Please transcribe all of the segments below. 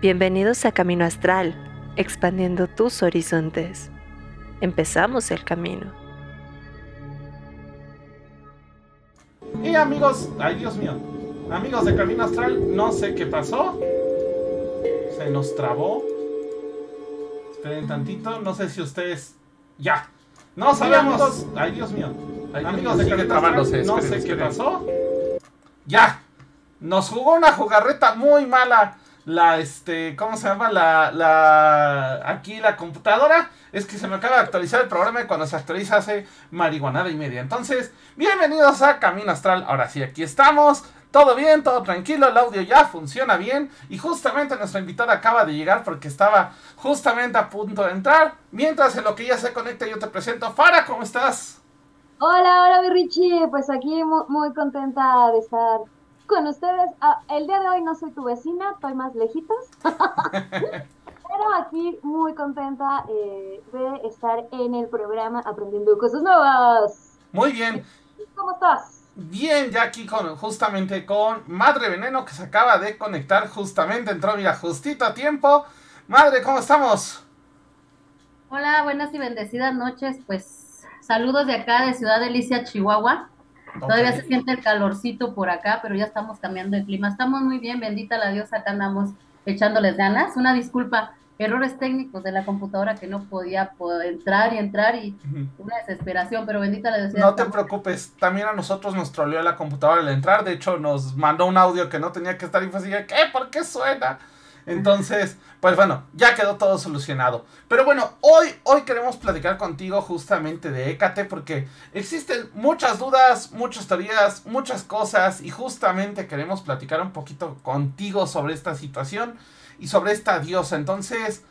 Bienvenidos a Camino Astral, expandiendo tus horizontes. Empezamos el camino. Y amigos, ay Dios mío, amigos de Camino Astral, no sé qué pasó. Se nos trabó. Esperen tantito, no sé si ustedes... Ya. No sabemos. Ay Dios mío. amigos de Camino Astral, no sé qué pasó. Ya. Nos jugó una jugarreta muy mala la, este, ¿cómo se llama? La, la, aquí la computadora. Es que se me acaba de actualizar el programa y cuando se actualiza hace marihuanada y media. Entonces, bienvenidos a Camino Astral. Ahora sí, aquí estamos. Todo bien, todo tranquilo, el audio ya funciona bien. Y justamente nuestra invitada acaba de llegar porque estaba justamente a punto de entrar. Mientras en lo que ya se conecta, yo te presento. Fara, ¿cómo estás? Hola, hola, mi Richie. Pues aquí muy, muy contenta de estar con ustedes. Ah, el día de hoy no soy tu vecina, estoy más lejitos. Pero aquí muy contenta eh, de estar en el programa aprendiendo cosas nuevas. Muy bien. ¿Cómo estás? Bien, ya aquí con, justamente con Madre Veneno que se acaba de conectar justamente, entró mira justito a tiempo. Madre, ¿cómo estamos? Hola, buenas y bendecidas noches. Pues saludos de acá de Ciudad Delicia, Chihuahua. Todavía se siente el calorcito por acá, pero ya estamos cambiando el clima. Estamos muy bien, bendita la diosa, acá andamos echándoles ganas. Una disculpa, errores técnicos de la computadora que no podía entrar y entrar y una desesperación, pero bendita la diosa. No te preocupes, también a nosotros nos troleó la computadora al entrar, de hecho nos mandó un audio que no tenía que estar y fue así, ¿qué? ¿Por qué suena? Entonces, pues bueno, ya quedó todo solucionado. Pero bueno, hoy, hoy queremos platicar contigo justamente de Hécate porque existen muchas dudas, muchas teorías, muchas cosas y justamente queremos platicar un poquito contigo sobre esta situación y sobre esta diosa. Entonces,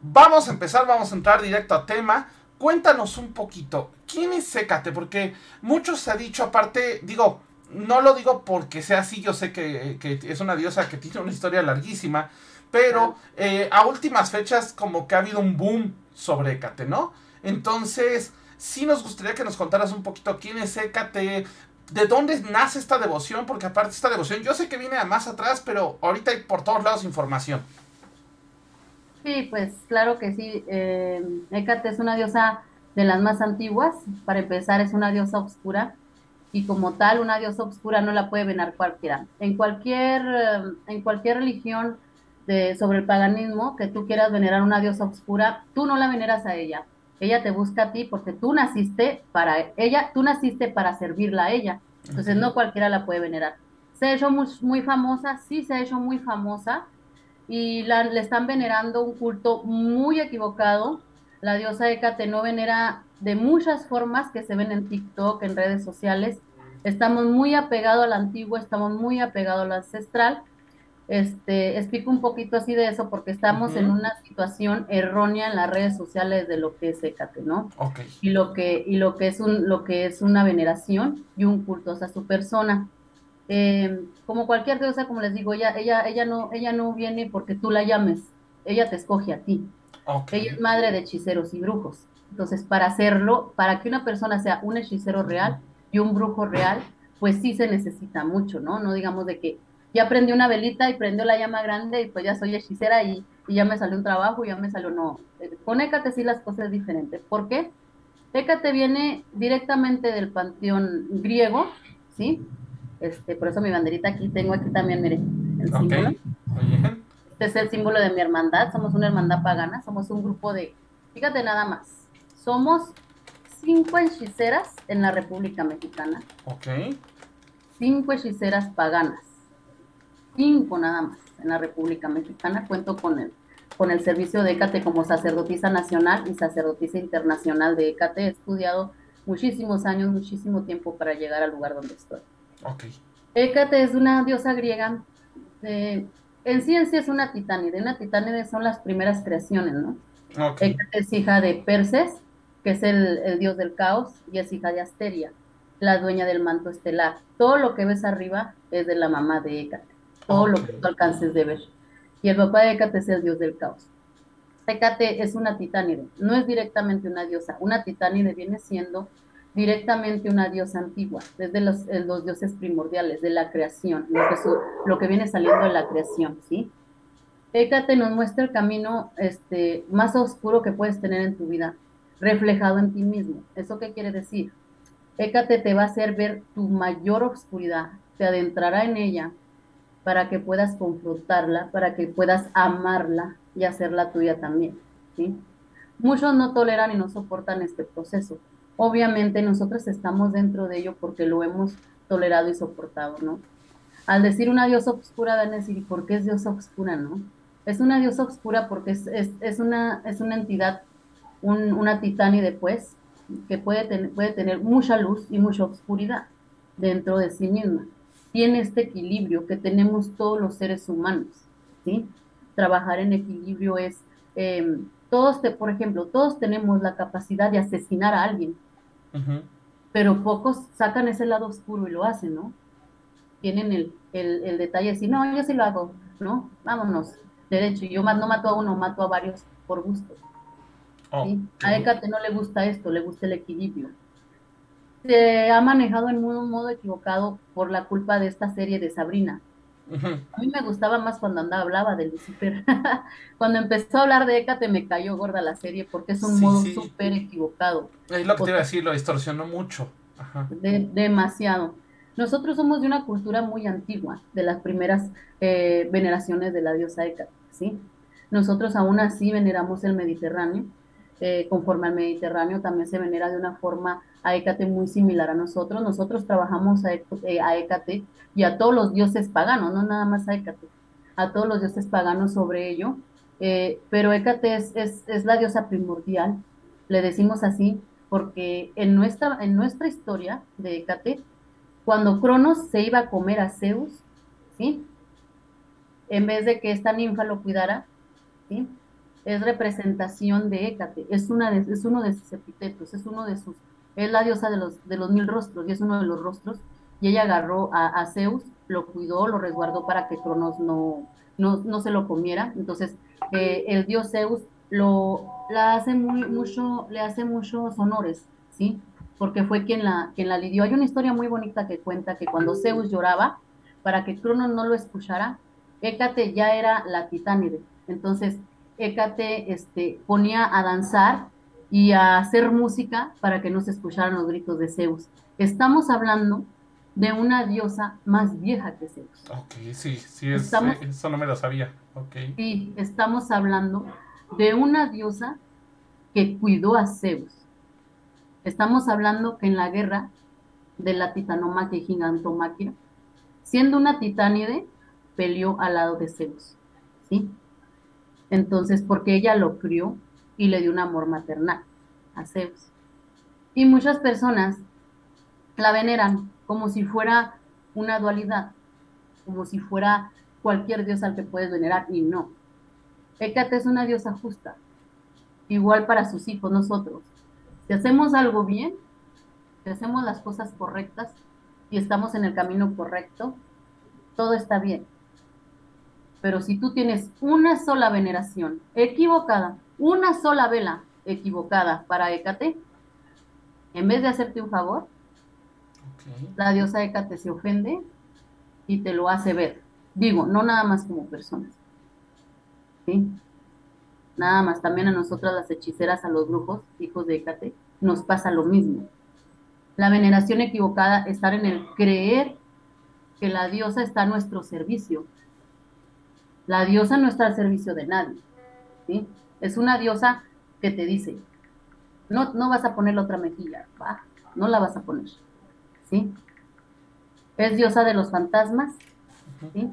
vamos a empezar, vamos a entrar directo a tema. Cuéntanos un poquito, ¿quién es Hécate? Porque muchos se ha dicho, aparte, digo, no lo digo porque sea así, yo sé que, que es una diosa que tiene una historia larguísima, pero eh, a últimas fechas como que ha habido un boom sobre Hécate, ¿no? Entonces, sí nos gustaría que nos contaras un poquito quién es Hécate, de dónde nace esta devoción, porque aparte esta devoción, yo sé que viene a más atrás, pero ahorita hay por todos lados información. Sí, pues claro que sí. Eh, Hécate es una diosa de las más antiguas. Para empezar, es una diosa oscura y como tal, una diosa oscura no la puede venar cualquiera. En cualquier, eh, en cualquier religión sobre el paganismo, que tú quieras venerar una diosa oscura, tú no la veneras a ella. Ella te busca a ti porque tú naciste para ella, tú naciste para servirla a ella. Entonces no cualquiera la puede venerar. Se ha hecho muy, famosa, sí se ha hecho muy famosa y la, le están venerando un culto muy equivocado. La diosa Hécate no venera de muchas formas que se ven en TikTok, en redes sociales. Estamos muy apegados al antiguo, estamos muy apegados al ancestral este, explico un poquito así de eso porque estamos en una situación errónea en las redes sociales de lo que es Hécate, ¿no? Y lo que, y lo que es un, lo que es una veneración y un culto a su persona. Eh, como cualquier diosa, como les digo, ella, ella, ella no, ella no viene porque tú la llames, ella te escoge a ti. Ella es madre de hechiceros y brujos. Entonces, para hacerlo, para que una persona sea un hechicero real y un brujo real, pues sí se necesita mucho, ¿no? No digamos de que ya prendí una velita y prendió la llama grande y pues ya soy hechicera y, ya me salió un trabajo, y ya me salió, no, eh, con Hécate sí las cosas diferentes. ¿Por qué? Hécate viene directamente del panteón griego, ¿sí? Este, por eso mi banderita aquí tengo aquí también, mire, el símbolo. Este es el símbolo de mi hermandad, somos una hermandad pagana, somos un grupo de, fíjate nada más, somos cinco hechiceras en la República Mexicana. Ok. Cinco hechiceras paganas cinco nada más en la República Mexicana. Cuento con el, con el servicio de ECATE como sacerdotisa nacional y sacerdotisa internacional de ECATE. He estudiado muchísimos años, muchísimo tiempo para llegar al lugar donde estoy. Okay. Hécate es una diosa griega. en ciencia es una titánide. Una titánide son las primeras creaciones, ¿no? Okay. Hécate es hija de Perses, que es el, el, dios del caos, y es hija de Asteria, la dueña del manto estelar. Todo lo que ves arriba es de la mamá de Hécate todo lo que tú alcances de ver. Y el papá de Hécate es el dios del caos. Hécate es una titánide, no es directamente una diosa. Una titánide viene siendo directamente una diosa antigua, desde los, eh, los dioses primordiales, de la creación, lo que, lo que viene saliendo de la creación, ¿sí? Hécate nos muestra el camino este, más oscuro que puedes tener en tu vida, reflejado en ti mismo. ¿Eso qué quiere decir? Hécate te va a hacer ver tu mayor oscuridad, te adentrará en ella para que puedas confrontarla, para que puedas amarla y hacerla tuya también. ¿sí? Muchos no toleran y no soportan este proceso. Obviamente nosotros estamos dentro de ello porque lo hemos tolerado y soportado, ¿no? Al decir una diosa oscura, van a decir, ¿y por qué es diosa oscura, no? Es una diosa oscura porque es, es, una, es una entidad, un, una titánide, pues, que puede, puede tener mucha luz y mucha oscuridad dentro de sí misma. Tiene este equilibrio que tenemos todos los seres humanos, ¿sí? Trabajar en equilibrio es, em, todos, te, por ejemplo, todos tenemos la capacidad de asesinar a alguien, pero pocos sacan ese lado oscuro y lo hacen, ¿no? Tienen el, el, detalle de decir, no, yo sí lo hago, ¿no? Vámonos, derecho. Yo no mato a uno, mato a varios por gusto. Oh, a Hécate no le gusta esto, le gusta el equilibrio. Se ha manejado en un modo equivocado por la culpa de esta serie de Sabrina. A mí me gustaba más cuando andaba, hablaba de Lucifer. cuando empezó a hablar de Hécate me cayó gorda la serie porque es un modo súper equivocado. Es lo que te iba a decir, lo distorsionó mucho. demasiado. Nosotros somos de una cultura muy antigua, de las primeras eh, veneraciones de la diosa Hécate, ¿sí? Nosotros aún así veneramos el Mediterráneo, eh, conforme al Mediterráneo también se venera de una forma a Hécate muy similar a nosotros. Nosotros trabajamos a, eh, a Hécate y a todos los dioses paganos, no nada más a Hécate, a todos los dioses paganos sobre ello. pero Hécate es, es, es, la diosa primordial, le decimos así, porque en nuestra, en nuestra historia de Hécate, cuando Cronos se iba a comer a Zeus, ¿sí? En vez de que esta ninfa lo cuidara, ¿sí? Es representación de Hécate, es, una es uno de sus epítetos, es uno de sus, es la diosa de los, de los mil rostros y es uno de los rostros, y ella agarró a, Zeus, lo cuidó, lo resguardó para que Cronos no, no, se lo comiera, entonces eh, el dios Zeus lo, la hace muy, mucho, le hace muchos honores, ¿sí? porque fue quien la, quien la lidió. Hay una historia muy bonita que cuenta que cuando Zeus lloraba, para que Cronos no lo escuchara, Hécate ya era la titánide. Entonces, Hécate este, ponía a danzar y a hacer música para que no se escucharan los gritos de Zeus. Estamos hablando de una diosa más vieja que Zeus. Ok, sí, sí, eso no me lo sabía. Okay. Sí, estamos hablando de una diosa que cuidó a Zeus Estamos hablando que en la guerra de la titanomaquia y gigantomaquia, siendo una titánide, peleó al lado de Zeus, ¿sí? Entonces, porque ella lo crió y le dio un amor maternal a Zeus. Y muchas personas la veneran como si fuera una dualidad, como si fuera cualquier dios al que puedes venerar, y no. Hécate es una diosa justa, igual para sus hijos, nosotros. Si hacemos algo bien, si hacemos las cosas correctas y estamos en el camino correcto, todo está bien. Pero si tú tienes una sola veneración equivocada, una sola vela equivocada para Hécate, en vez de hacerte un favor, la diosa Hécate se ofende y te lo hace ver. Digo, no nada más como personas. ¿Sí? Nada más, también a nosotras las hechiceras, a los brujos, hijos de Hécate, nos pasa lo mismo. La veneración equivocada, estar en el creer que la diosa está a nuestro servicio. La diosa no está al servicio de nadie. ¿sí? Es una diosa que te dice, no, no vas a poner la otra mejilla, no la vas a poner. ¿sí? Es diosa de los fantasmas, ¿sí?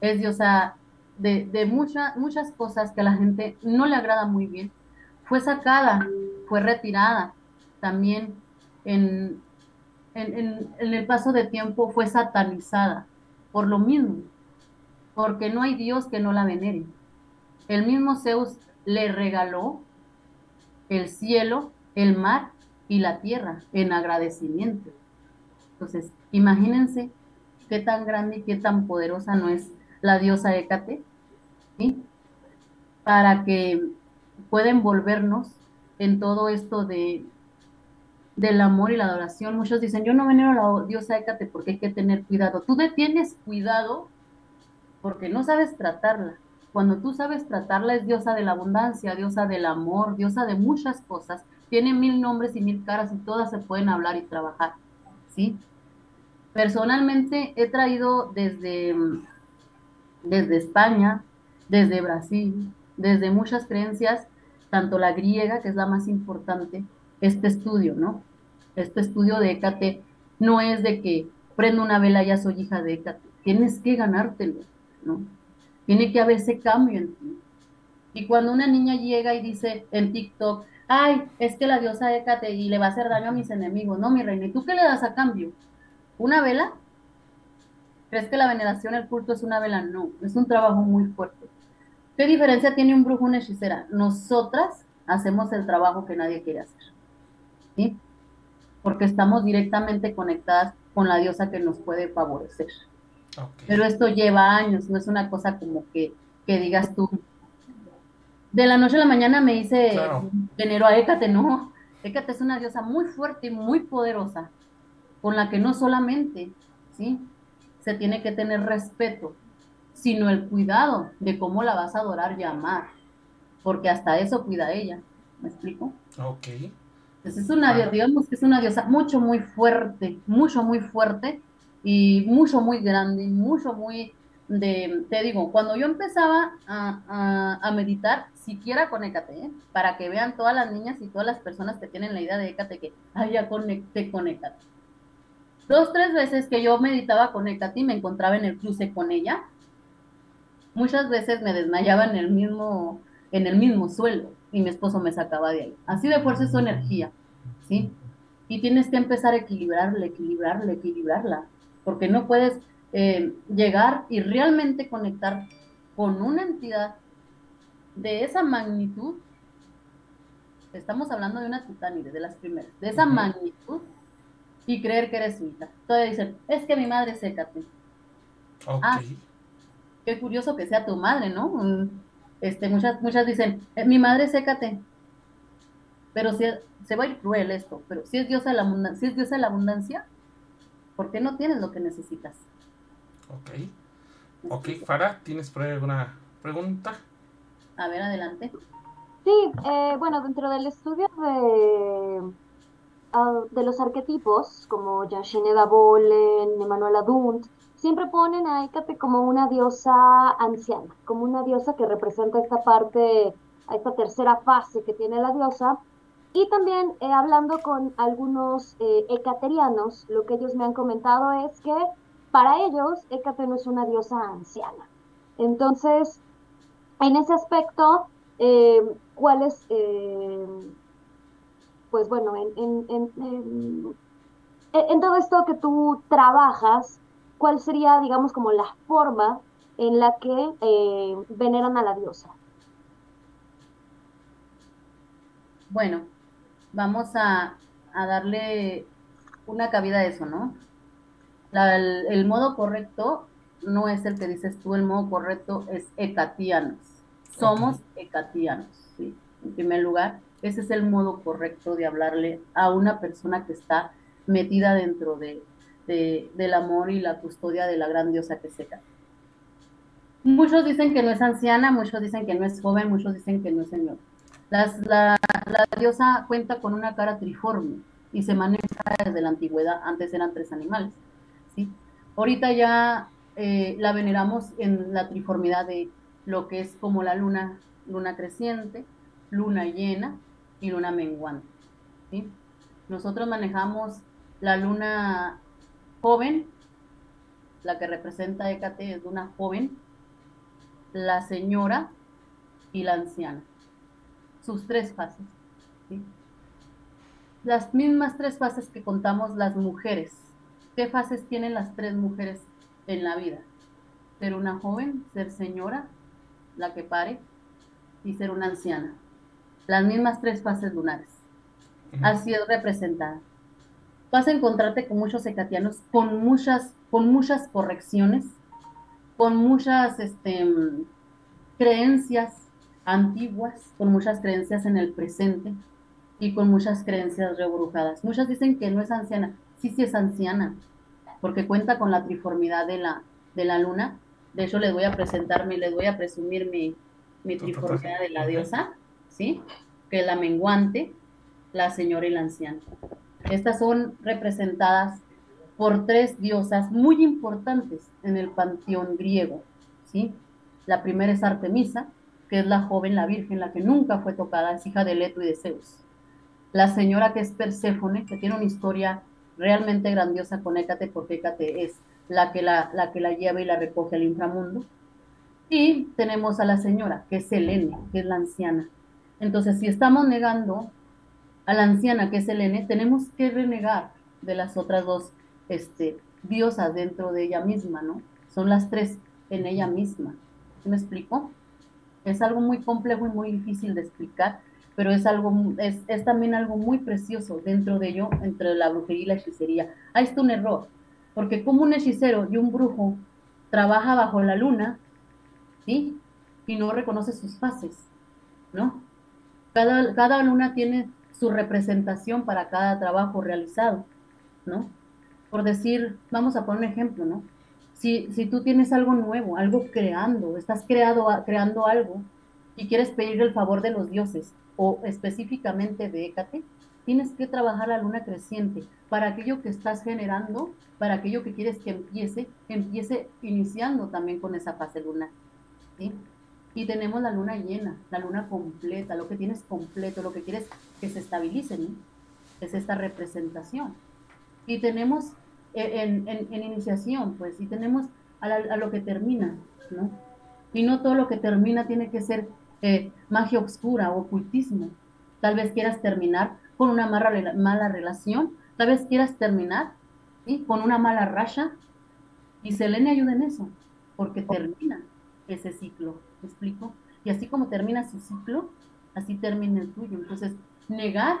es diosa de, de muchas cosas que a la gente no le agrada muy bien, fue sacada, fue retirada. También en, en, el paso de tiempo fue satanizada por lo mismo, porque no hay Dios que no la venere. El mismo Zeus le regaló el cielo, el mar y la tierra en agradecimiento. Entonces, imagínense qué tan grande y qué tan poderosa no es la diosa Hécate, Para que pueda envolvernos en todo esto de del amor y la adoración. Muchos dicen, yo no venero a la diosa Hécate porque hay que tener cuidado. Tú tienes cuidado porque no sabes tratarla. cuando tú sabes tratarla, es diosa de la abundancia, diosa del amor, diosa de muchas cosas. Tiene mil nombres y mil caras y todas se pueden hablar y trabajar, ¿sí? Personalmente he traído desde, desde España, desde Brasil, desde muchas creencias, tanto la griega, que es la más importante, este estudio, ¿no? Este estudio de Hécate no es de que prendo una vela, ya soy hija de Hécate. Tienes que ganártelo, Tiene que haber ese cambio en ti. Y cuando una niña llega y dice en TikTok, ay, es que la diosa Hécate y le va a hacer daño a mis enemigos, no, mi reina, ¿y tú qué le das a cambio? ¿Una vela? ¿Crees que la veneración, el culto es una vela? No, es un trabajo muy fuerte. ¿Qué diferencia tiene un brujo, una hechicera? Nosotras hacemos el trabajo que nadie quiere hacer. ¿Sí? Porque estamos directamente conectadas con la diosa que nos puede favorecer. Pero esto lleva años, no es una cosa como que, que digas tú. De la noche a la mañana me hice venero a Hécate, no. Hécate es una diosa muy fuerte y muy poderosa, con la que no solamente, ¿sí? Se tiene que tener respeto, sino el cuidado de cómo la vas a adorar y amar, porque hasta eso cuida ella. ¿Me explico? Ok. Entonces es una, diosa, digamos que es una diosa mucho, muy fuerte, mucho, muy fuerte y mucho, muy grande, mucho, muy de, te digo, cuando yo empezaba a, meditar, siquiera con ¿eh? para que vean todas las niñas y todas las personas que tienen la idea de Hécate que, ay, ya conecté con. Dos, tres veces que yo meditaba con Hécate y me encontraba en el cruce con ella, muchas veces me desmayaba en el mismo, en el mismo suelo y mi esposo me sacaba de ahí. Así de fuerza es su energía, ¿sí? Y tienes que empezar a equilibrarla, equilibrarla, equilibrarla, porque no puedes eh, llegar y realmente conectar con una entidad de esa magnitud. Estamos hablando de una titánide, de las primeras, de esa magnitud y creer que eres su hija. Todavía dicen, es que mi madre es sécate. Ah, qué curioso que sea tu madre, ¿no? Mm, este, muchas, muchas dicen, eh, mi madre sécate. Pero si se va a ir cruel esto, pero si es diosa de la abundancia, si es diosa de la abundancia, ¿por qué no tienes lo que necesitas? Ok. Ok, Farah, ¿tienes por alguna pregunta? A ver, adelante. Sí, eh, bueno, dentro del estudio de, ah, de los arquetipos, como Yashineda Bolen, Emanuela Dunt, siempre ponen a Hécate como una diosa anciana, como una diosa que representa esta parte, a esta tercera fase que tiene la diosa. Y también eh, hablando con algunos eh, hecaterianos, lo que ellos me han comentado es que para ellos Hécate no es una diosa anciana. Entonces, en ese aspecto, eh, ¿cuál es, pues bueno, en, en, en todo esto que tú trabajas, cuál sería, digamos, como la forma en la que eh, veneran a la diosa. Bueno, vamos a, darle una cabida a eso, ¿no? el, modo correcto no es el que dices tú, el modo correcto es ecatianos. Somos ecatianos, ¿sí? En primer lugar, ese es el modo correcto de hablarle a una persona que está metida dentro de, del amor y la custodia de la gran diosa que seca. Muchos dicen que no es anciana, muchos dicen que no es joven, muchos dicen que no es señor. La, la, diosa cuenta con una cara triforme y se maneja desde la antigüedad, antes eran tres animales. ¿sí? Ahorita ya eh, la veneramos en la triformidad de lo que es como la luna, luna creciente, luna llena y luna menguante. ¿sí? Nosotros manejamos la luna joven, la que representa Hécate es una joven, la señora y la anciana. Sus tres fases. Las mismas tres fases que contamos las mujeres. ¿Qué fases tienen las tres mujeres en la vida? Ser una joven, ser señora, la que pare, y ser una anciana. Las mismas tres fases lunares. Así es representada vas a encontrarte con muchos ecatianos con muchas, con muchas correcciones, con muchas este, creencias antiguas, con muchas creencias en el presente y con muchas creencias rebrujadas. Muchas dicen que no es anciana, sí, sí es anciana, porque cuenta con la triformidad de la, de la luna De hecho, les voy a presentarme, les voy a presumir mi, mi triformidad de la diosa, ¿sí? Que es la menguante, la señora y la anciana. Estas son representadas por tres diosas muy importantes en el panteón griego, ¿sí? La primera es Artemisa, que es la joven, la virgen, la que nunca fue tocada, es hija de Leto y de Zeus. La señora que es Perséfone, que tiene una historia realmente grandiosa con Hécate, porque Hécate es la que la, la que la lleva y la recoge al inframundo. Y tenemos a la señora, que es Helene, que es la anciana. Entonces, si estamos negando a la anciana, que es Helene, tenemos que renegar de las otras dos este, diosas dentro de ella misma, ¿no? Son las tres en ella misma. ¿Me explico? Es algo muy complejo y muy difícil de explicar, pero es algo, es, es también algo muy precioso dentro de ello, entre la brujería y la hechicería. Ahí está un error, porque como un hechicero y un brujo trabaja bajo la luna, ¿sí? Y no reconoce sus fases, ¿no? Cada, cada luna tiene su representación para cada trabajo realizado, ¿no? Por decir, vamos a poner un ejemplo, ¿no? Si, si tú tienes algo nuevo, algo creando, estás creado, creando algo y quieres pedir el favor de los dioses o específicamente de Hécate, tienes que trabajar la luna creciente para aquello que estás generando, para aquello que quieres que empiece, empiece iniciando también con esa fase lunar. ¿sí? Y tenemos la luna llena, la luna completa, lo que tienes completo, lo que quieres que se estabilice, ¿no? es esta representación. Y tenemos eh, en, en, iniciación, pues, y tenemos a, a, lo que termina, ¿no? Y no todo lo que termina tiene que ser eh, magia oscura o ocultismo. Tal vez quieras terminar con una mala, mala relación, tal vez quieras terminar ¿sí? con una mala racha, y Selene ayuda en eso, porque termina ese ciclo, ¿me explico? Y así como termina su ciclo, así termina el tuyo. Entonces, negar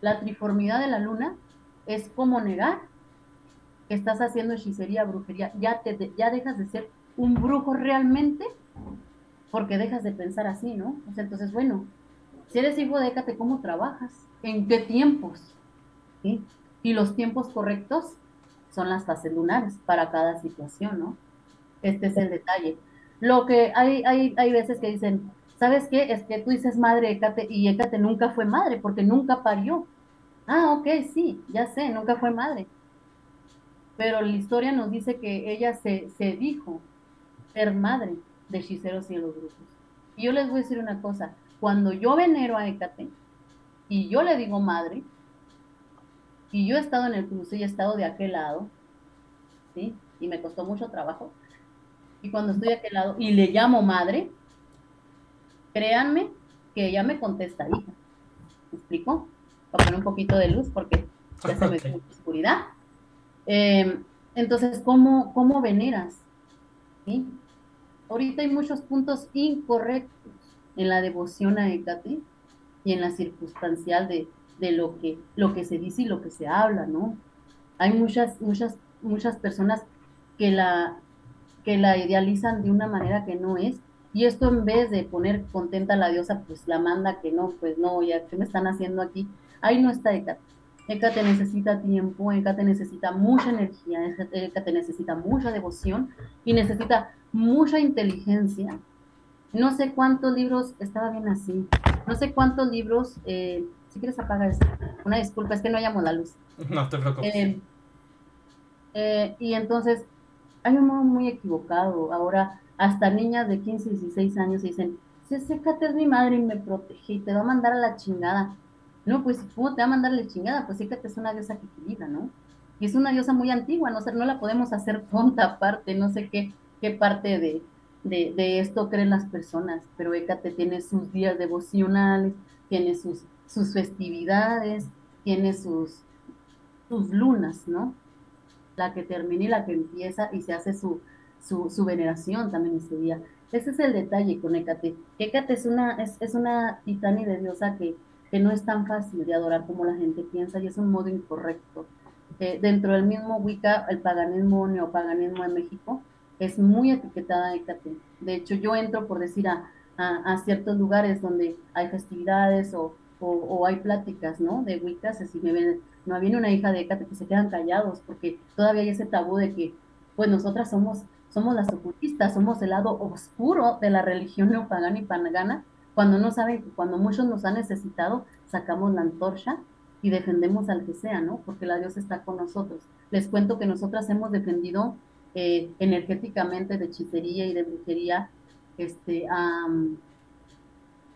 la triformidad de la luna es como negar que estás haciendo hechicería, brujería. Ya, te, ya dejas de ser un brujo realmente porque dejas de pensar así, ¿no? Entonces, bueno, si eres hijo de ¿cómo trabajas? ¿En qué tiempos? Y los tiempos correctos son las fases lunares para cada situación, ¿no? Este es el detalle. Lo que hay, hay, hay veces que dicen, ¿sabes qué? Es que tú dices madre Hécate y Hécate nunca fue madre porque nunca parió. Ah, ok, sí, ya sé, nunca fue madre. Pero la historia nos dice que ella se, se dijo ser madre de hechiceros y de los grupos. Y yo les voy a decir una cosa, cuando yo venero a Hécate y yo le digo madre, y yo he estado en el cruce y he estado de aquel lado, ¿sí? Y me costó mucho trabajo, y cuando estoy de aquel lado y le llamo madre, créanme que ella me contesta hija. ¿Me explico? Para poner un poquito de luz porque ya se me oscuridad. Em, entonces, ¿cómo, ¿cómo veneras? ¿Sí? Ahorita hay muchos puntos incorrectos en la devoción a Hécate y en la circunstancial de, de, lo, que, lo que se dice y lo que se habla, ¿no? Hay muchas, muchas, muchas personas que la, que la idealizan de una manera que no es, y esto en vez de poner contenta a la diosa, pues la manda que no, pues no, ya, ¿qué me están haciendo aquí? Ahí no está Hécate. Hécate necesita tiempo, Hécate necesita mucha energía, Hécate necesita mucha devoción y necesita mucha inteligencia. No sé cuántos libros, estaba bien así, no sé cuántos libros, eh, si quieres apagar esto, una disculpa, es que no llamo la luz. No te preocupes. Eh, eh, y entonces, hay un modo muy equivocado. Ahora, hasta niñas de 15, 16 años dicen, si Hécate es mi madre y me protege y te va a mandar a la chingada. No, pues, ¿cómo te va a mandar a la chingada? Pues Hécate es una diosa que equilibra, ¿no? Y es una diosa muy antigua, no, no la podemos hacer tonta aparte, no sé qué qué parte de, de, esto creen las personas, pero Hécate tiene sus días devocionales, tiene sus, sus festividades, tiene sus, sus lunas, ¿no? La que termina y la que empieza y se hace su, su, su veneración también ese día. Ese es el detalle con Hécate. Hécate es una, es, es una de diosa que, que no es tan fácil de adorar como la gente piensa y es un modo incorrecto. Eh, dentro del mismo Wicca, el paganismo, neopaganismo en México, es muy etiquetada Hécate. De hecho, yo entro, por decir, a, a, ciertos lugares donde hay festividades o, o, hay pláticas, ¿no? De Wiccas, si me ven, no viene una hija de Hécate, que se quedan callados, porque todavía hay ese tabú de que, pues nosotras somos, somos las ocultistas, somos el lado oscuro de la religión neopagana y pagana, cuando no saben cuando muchos nos han necesitado, sacamos la antorcha y defendemos al que sea, ¿no? Porque la Dios está con nosotros. Les cuento que nosotras hemos defendido eh, energéticamente de hechicería y de brujería este, a,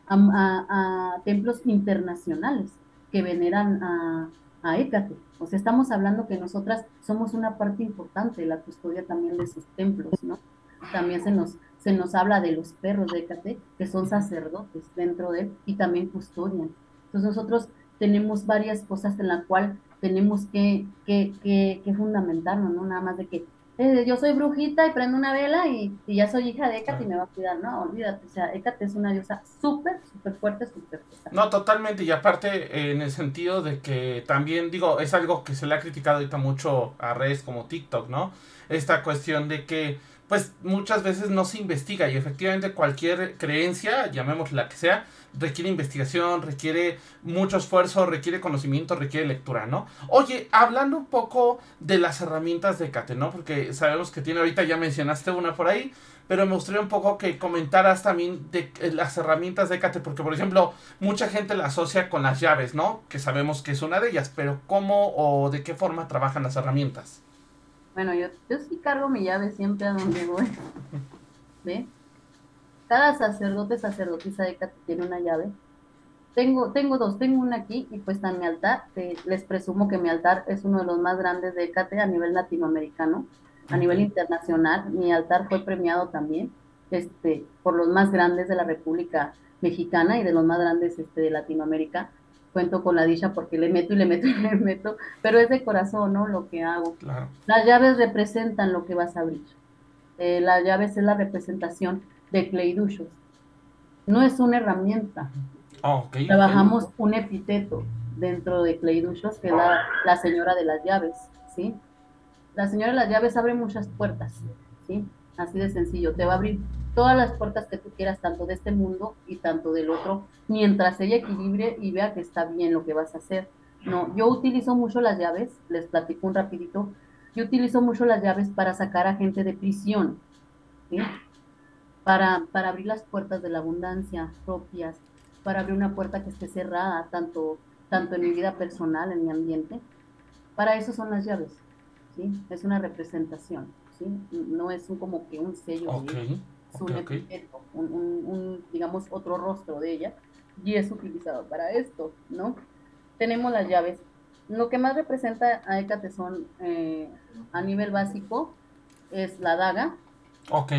a, templos internacionales que veneran a, a Hécate. O sea, estamos hablando que nosotras somos una parte importante de la custodia también de sus templos, ¿no? También se nos, se nos habla de los perros de Hécate, que son sacerdotes dentro de él y también custodian. Entonces nosotros tenemos varias cosas en las cuales tenemos que, que, que, que fundamentarnos, ¿no? Nada más de que eh, yo soy brujita y prendo una vela y, ya soy hija de Hécate y me va a cuidar, no, olvídate, o sea, Hécate es una diosa súper, súper fuerte, súper fuerte. No, totalmente, y aparte en el sentido de que también, digo, es algo que se le ha criticado ahorita mucho a redes como TikTok, ¿no? Esta cuestión de que pues muchas veces no se investiga y efectivamente cualquier creencia, llamémosla que sea, requiere investigación, requiere mucho esfuerzo, requiere conocimiento, requiere lectura, ¿no? Oye, hablando un poco de las herramientas de Cate, ¿no? Porque sabemos que tiene, ahorita ya mencionaste una por ahí, pero me gustaría un poco que comentaras también de eh, las herramientas de Cate, porque por ejemplo, mucha gente la asocia con las llaves, ¿no? Que sabemos que es una de ellas, pero ¿cómo o de qué forma trabajan las herramientas? Bueno, yo, yo sí cargo mi llave siempre a donde voy. ¿Ve? Cada sacerdote, sacerdotisa de Cate tiene una llave. Tengo, tengo dos, tengo una aquí y pues está en mi altar. les presumo que mi altar es uno de los más grandes de Cate a nivel latinoamericano, a nivel internacional. Mi altar fue premiado también este, por los más grandes de la República Mexicana y de los más grandes este, de Latinoamérica cuento con la dicha porque le meto y le meto y le meto, pero es de corazón, ¿no? Lo que hago. Las llaves representan lo que vas a abrir. Eh, las llaves es la representación de Cleiduchos. No es una herramienta. Ah, Trabajamos un epíteto dentro de Cleiduchos, que es la, la, señora de las llaves, ¿sí? La señora de las llaves abre muchas puertas, ¿sí? Así de sencillo. Te va a abrir todas las puertas que tú quieras, tanto de este mundo y tanto del otro, mientras ella equilibre y vea que está bien lo que vas a hacer. No, yo utilizo mucho las llaves, les platico un rapidito, yo utilizo mucho las llaves para sacar a gente de prisión, para, para abrir las puertas de la abundancia propias, para abrir una puerta que esté cerrada, tanto, tanto en mi vida personal, en mi ambiente. Para eso son las llaves, ¿sí? Es una representación, ¿sí? No es como que un sello un, digamos, otro rostro de ella, y es utilizado para esto, ¿no? Tenemos las llaves. Lo que más representa a Hécate son, eh, a nivel básico, es la daga. Ok.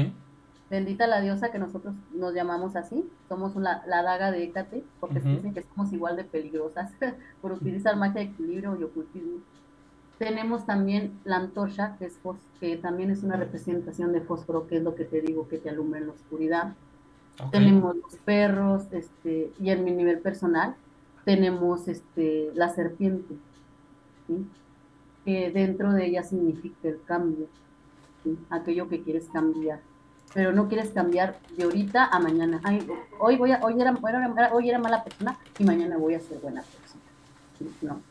Bendita la diosa que nosotros nos llamamos así. Somos la, la daga de Hécate, porque dicen que somos igual de peligrosas por utilizar magia de equilibrio y ocultismo. Tenemos también la antorcha, que, es que también es una representación de fósforo, que es lo que te digo, que te alumbra en la oscuridad. Tenemos los perros, este, y en mi nivel personal tenemos este, la serpiente, que dentro de ella significa el cambio, aquello que quieres cambiar, pero no quieres cambiar de ahorita a mañana. hoy, voy a, hoy, era, hoy era mala persona y mañana voy a ser buena persona. No,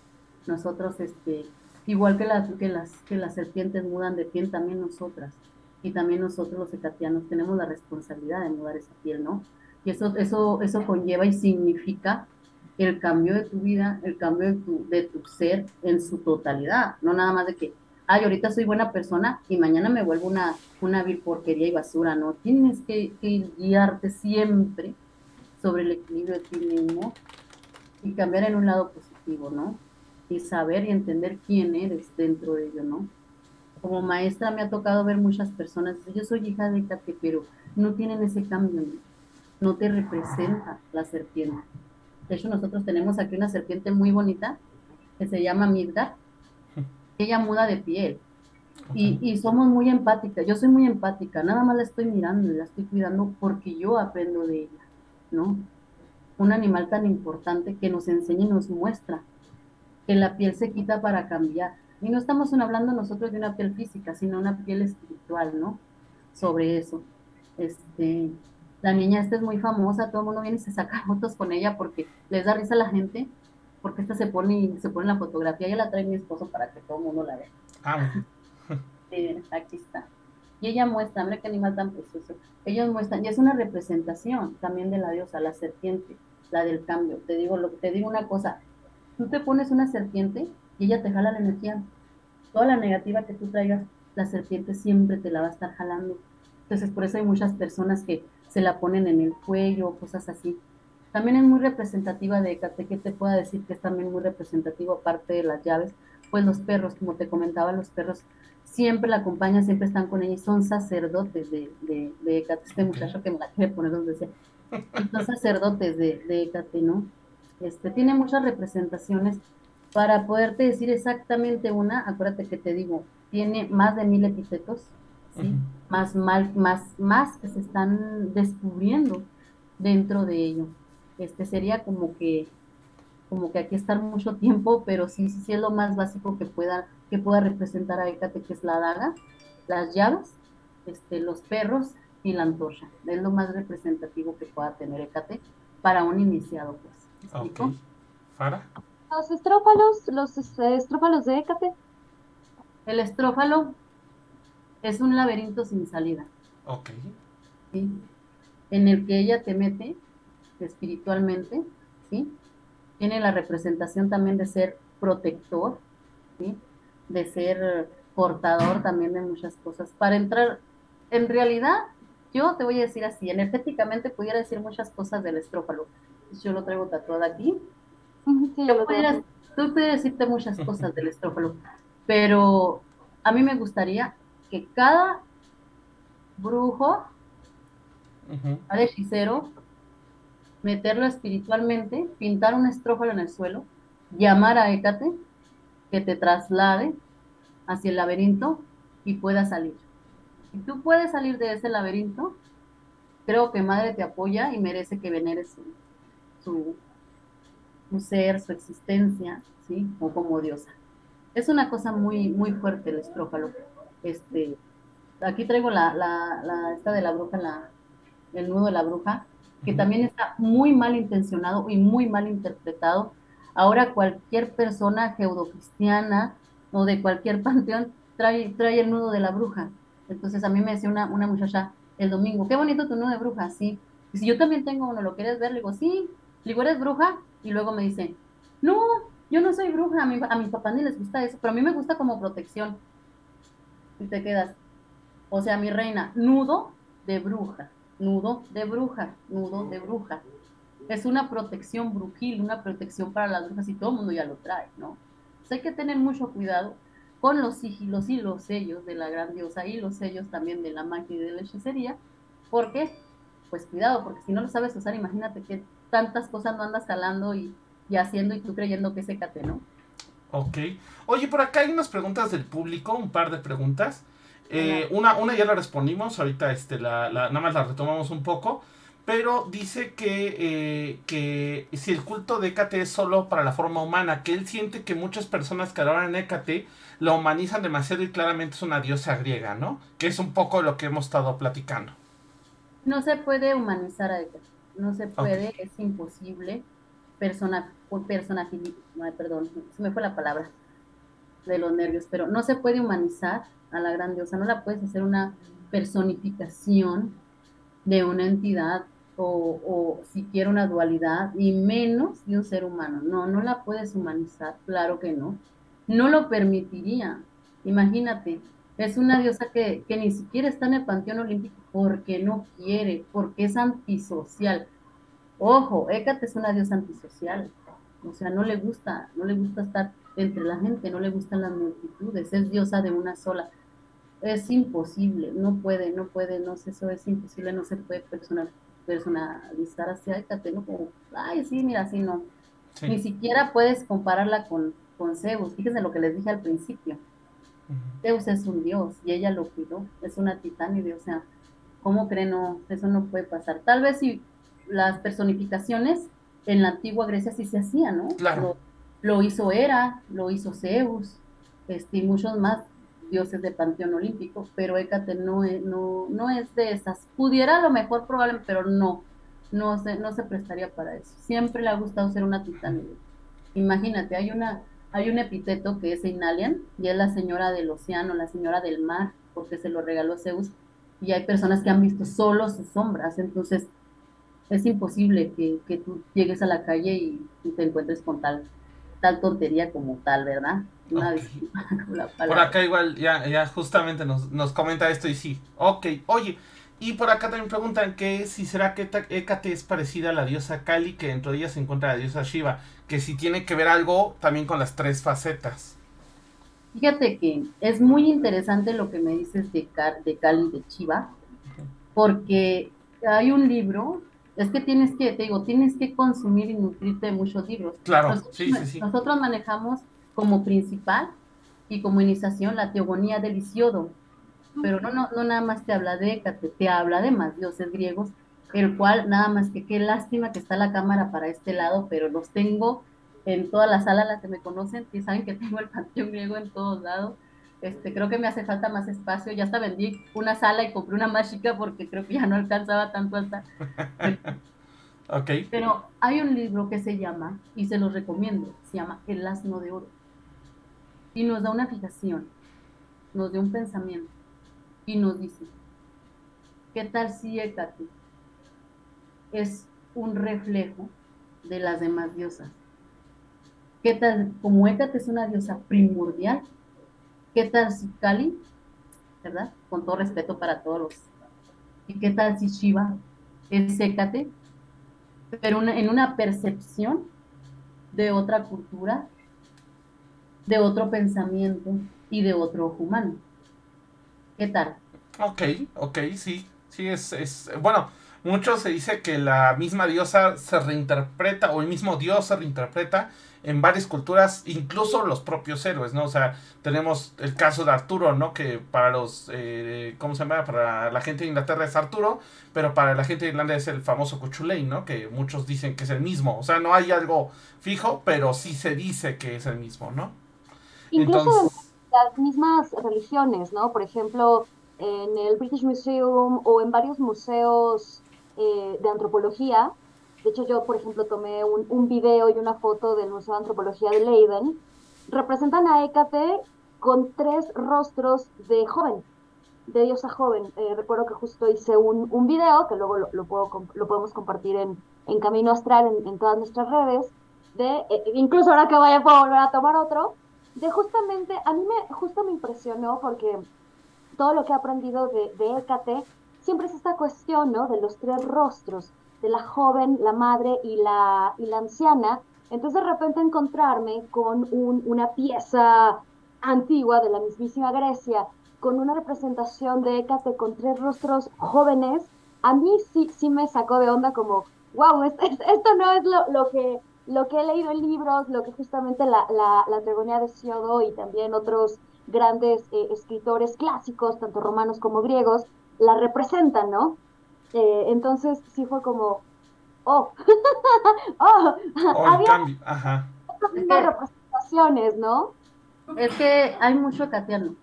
nosotros este, Igual que las, que las, que las serpientes mudan de piel, también nosotras. Y también nosotros los ecatianos tenemos la responsabilidad de mudar esa piel, ¿no? Y eso, eso, eso conlleva y significa el cambio de tu vida, el cambio de tu, de tu ser en su totalidad, no nada más de que, ay, ahorita soy buena persona y mañana me vuelvo una, una vil porquería y basura, ¿no? Tienes que, que guiarte siempre sobre el equilibrio de ti mismo y cambiar en un lado positivo, ¿no? Y saber y entender quién eres dentro de ello, ¿no? Como maestra me ha tocado ver muchas personas, yo soy hija de Cate, pero no tienen ese cambio, ¿no? te representa la serpiente. De hecho, nosotros tenemos aquí una serpiente muy bonita que se llama Midgar. Ella muda de piel. Y, y, somos muy empáticas. Yo soy muy empática. Nada más la estoy mirando y la estoy cuidando porque yo aprendo de ella, ¿no? Un animal tan importante que nos enseña y nos muestra que la piel se quita para cambiar. Y no estamos hablando nosotros de una piel física, sino una piel espiritual, ¿no? Sobre eso. Este, la niña esta es muy famosa, todo el mundo viene y se saca fotos con ella porque les da risa a la gente, porque esta se pone se pone la fotografía, y la trae mi esposo para que todo el mundo la vea. Ah. Sí, aquí está. Y ella muestra, mira qué animal tan precioso. Ellos muestran, y es una representación también de la diosa, la serpiente, la del cambio. Te digo, lo, te digo una cosa, tú te pones una serpiente y ella te jala la energía. Toda la negativa que tú traigas, la serpiente siempre te la va a estar jalando. Entonces, por eso hay muchas personas que se la ponen en el cuello, cosas así. También es muy representativa de Ecate, que te pueda decir que es también muy representativo, aparte de las llaves, pues los perros, como te comentaba, los perros siempre la acompañan, siempre están con ella y son sacerdotes de, de, de Ecate. Este muchacho que me la quiere poner donde decía, son sacerdotes de, de Ecate, ¿no? Este, tiene muchas representaciones. Para poderte decir exactamente una, acuérdate que te digo, tiene más de mil epítetos, ¿sí? más, mal, más, más que se están descubriendo dentro de ello. Este sería como que como que aquí estar mucho tiempo, pero sí, sí, sí es lo más básico que pueda, que pueda representar a Hécate, que es la daga, las llaves, este, los perros y la antorcha. Es lo más representativo que pueda tener Hécate para un iniciado, pues. Ok. ¿Fara? Los estrófalos, los estrófalos de Hécate. El estrófalo es un laberinto sin salida. Ok. ¿sí? En el que ella te mete espiritualmente, ¿sí? Tiene la representación también de ser protector, ¿sí? De ser portador también de muchas cosas. Para entrar, en realidad, yo te voy a decir así, energéticamente pudiera decir muchas cosas del estrófalo. Yo lo traigo tatuado aquí. Sí, Yo tú puedes decirte muchas cosas del estrófalo, pero a mí me gustaría que cada brujo, cada hechicero, meterlo espiritualmente, pintar un estrófalo en el suelo, llamar a Hécate, que te traslade hacia el laberinto y pueda salir. Si tú puedes salir de ese laberinto, creo que Madre te apoya y merece que veneres su, su, su ser, su existencia, ¿sí? O como diosa. Es una cosa muy, muy fuerte el estrófalo. Este, aquí traigo la, la, la esta de la bruja, la, el nudo de la bruja, que también está muy mal intencionado y muy mal interpretado. Ahora cualquier persona cristiana o de cualquier panteón trae, trae el nudo de la bruja. Entonces a mí me decía una, una muchacha el domingo, qué bonito tu nudo de bruja, sí. Y si yo también tengo uno, ¿lo quieres ver? Le digo, sí. Le ¿eres bruja? Y luego me dice, no, yo no soy bruja, a, mi, a mis papás ni les gusta eso, pero a mí me gusta como protección. Y te quedas, o sea, mi reina, nudo de bruja, nudo de bruja, nudo de bruja. Es una protección brujil, una protección para las brujas y todo el mundo ya lo trae, ¿no? Entonces hay que tener mucho cuidado con los sigilos y los sellos de la gran diosa y los sellos también de la magia y de la hechicería. ¿Por qué? Pues cuidado, porque si no lo sabes usar, imagínate que tantas cosas no andas calando y, y haciendo y tú creyendo que es Hécate, ¿no? Ok. Oye, por acá hay unas preguntas del público, un par de preguntas. Eh, una, una ya la respondimos, ahorita este, la, la- nada más la retomamos un poco. Pero dice que, eh, que si el culto de Hécate es solo para la forma humana, que él siente que muchas personas que adoran Hécate la humanizan demasiado y claramente es una diosa griega, ¿no? Que es un poco lo que hemos estado platicando. No se puede humanizar a Hécate, no se puede, es imposible. Persona, persona, perdón, se me fue la palabra de los nervios, pero no se puede humanizar a la gran diosa, no la puedes hacer una personificación de una entidad o, o siquiera una dualidad y menos de un ser humano, no, no la puedes humanizar, claro que no, no lo permitiría, imagínate, es una diosa que, que ni siquiera está en el Panteón Olímpico porque no quiere, porque es antisocial. Ojo, Hécate es una diosa antisocial. O sea, no le gusta, no le gusta estar entre la gente, no le gustan las multitudes, es diosa de una sola. Es imposible, no puede, no puede, no sé, eso es imposible, no se puede personal, personalizar hacia Hécate, ¿no? Como, ay, sí, mira, así no. Sí. Ni siquiera puedes compararla con, con Zeus. Fíjense lo que les dije al principio. Zeus es un dios y ella lo cuidó, es una titánide, o sea, ¿cómo creen? No, eso no puede pasar. Tal vez si las personificaciones en la antigua Grecia sí se hacían, ¿no? Claro. Lo, lo hizo Hera, lo hizo Zeus, este, y muchos más dioses de Panteón Olímpico, pero Hécate no es, no, no es de esas. Pudiera a lo mejor probablemente, pero no, no se, no se prestaría para eso. Siempre le ha gustado ser una titánide. Imagínate, hay una, hay un epíteto que es Inalian y es la señora del océano, la señora del mar. porque se lo regaló Zeus, y hay personas que han visto solo sus sombras, entonces es imposible que, que tú llegues a la calle y, te encuentres con tal, tal tontería como tal, ¿verdad? Una Por acá igual, ya, ya justamente nos, nos comenta esto y sí, ok, oye, y por acá también preguntan que si será que Hécate es parecida a la diosa Kali, que dentro de ella se encuentra la diosa Shiva, que si tiene que ver algo también con las tres facetas. Fíjate que es muy interesante lo que me dices de, de Kali y de Shiva, porque hay un libro, es que tienes que, te digo, tienes que consumir y nutrirte de muchos libros. Claro, sí, sí, sí. Nosotros manejamos como principal y como iniciación la teogonía del Isiodo pero no, no, no nada más te habla de Hécate, te habla de más dioses griegos, el cual nada más que qué lástima que está la cámara para este lado, pero los tengo en toda la sala, las que me conocen, que saben que tengo el panteón griego en todos lados. Este, creo que me hace falta más espacio. Ya hasta vendí una sala y compré una más chica porque creo que ya no alcanzaba tanto hasta. ok. Pero hay un libro que se llama, y se los recomiendo, se llama El asno de oro. Y nos da una fijación, nos da un pensamiento y nos dice, ¿qué tal si Hécate es un reflejo de las demás diosas? ¿Qué tal, como Hécate es una diosa primordial, qué tal si Kali, verdad? Con todo respeto para todos los... ¿Y qué tal si Shiva es Hécate, pero en una percepción de otra cultura, de otro pensamiento y de otro ojo humano? ¿Qué tal? Ok, ok, sí, sí, es, es, bueno, mucho se dice que la misma diosa se reinterpreta, o el mismo dios se reinterpreta en varias culturas, incluso los propios héroes, ¿no? O sea, tenemos el caso de Arturo, ¿no? Que para los, eh, ¿cómo se llama? Para la gente de Inglaterra es Arturo, pero para la gente de Irlanda es el famoso Cuchulain, ¿no? Que muchos dicen que es el mismo. O sea, no hay algo fijo, pero sí se dice que es el mismo, ¿no? Incluso las mismas religiones, ¿no? Por ejemplo, en el British Museum o en varios museos eh, de antropología. De hecho, yo, por ejemplo, tomé un, un, video y una foto del Museo de Antropología de Leiden. Representan a Hécate con tres rostros de joven, de diosa joven. Eh, recuerdo que justo hice un, un video, que luego lo, lo, puedo, lo podemos compartir en, en Camino Astral, en, en, todas nuestras redes, de, eh, incluso ahora que vaya puedo volver a tomar otro, de justamente, a mí me, justo me impresionó porque todo lo que he aprendido de, de Hécate, siempre es esta cuestión, ¿no? De los tres rostros, de la joven, la madre y la, y la anciana. Entonces de repente encontrarme con un, una pieza antigua de la mismísima Grecia, con una representación de Hécate con tres rostros jóvenes, a mí sí, sí me sacó de onda como, wow, esto, esto no es lo, lo, que, lo que he leído en libros, lo que justamente la, la, la de Siodo y también otros grandes eh, escritores clásicos, tanto romanos como griegos, la representan, ¿no? Eh, entonces sí fue como, oh, oh, oh había Ajá. representaciones, ¿no? Es que hay mucho catiano,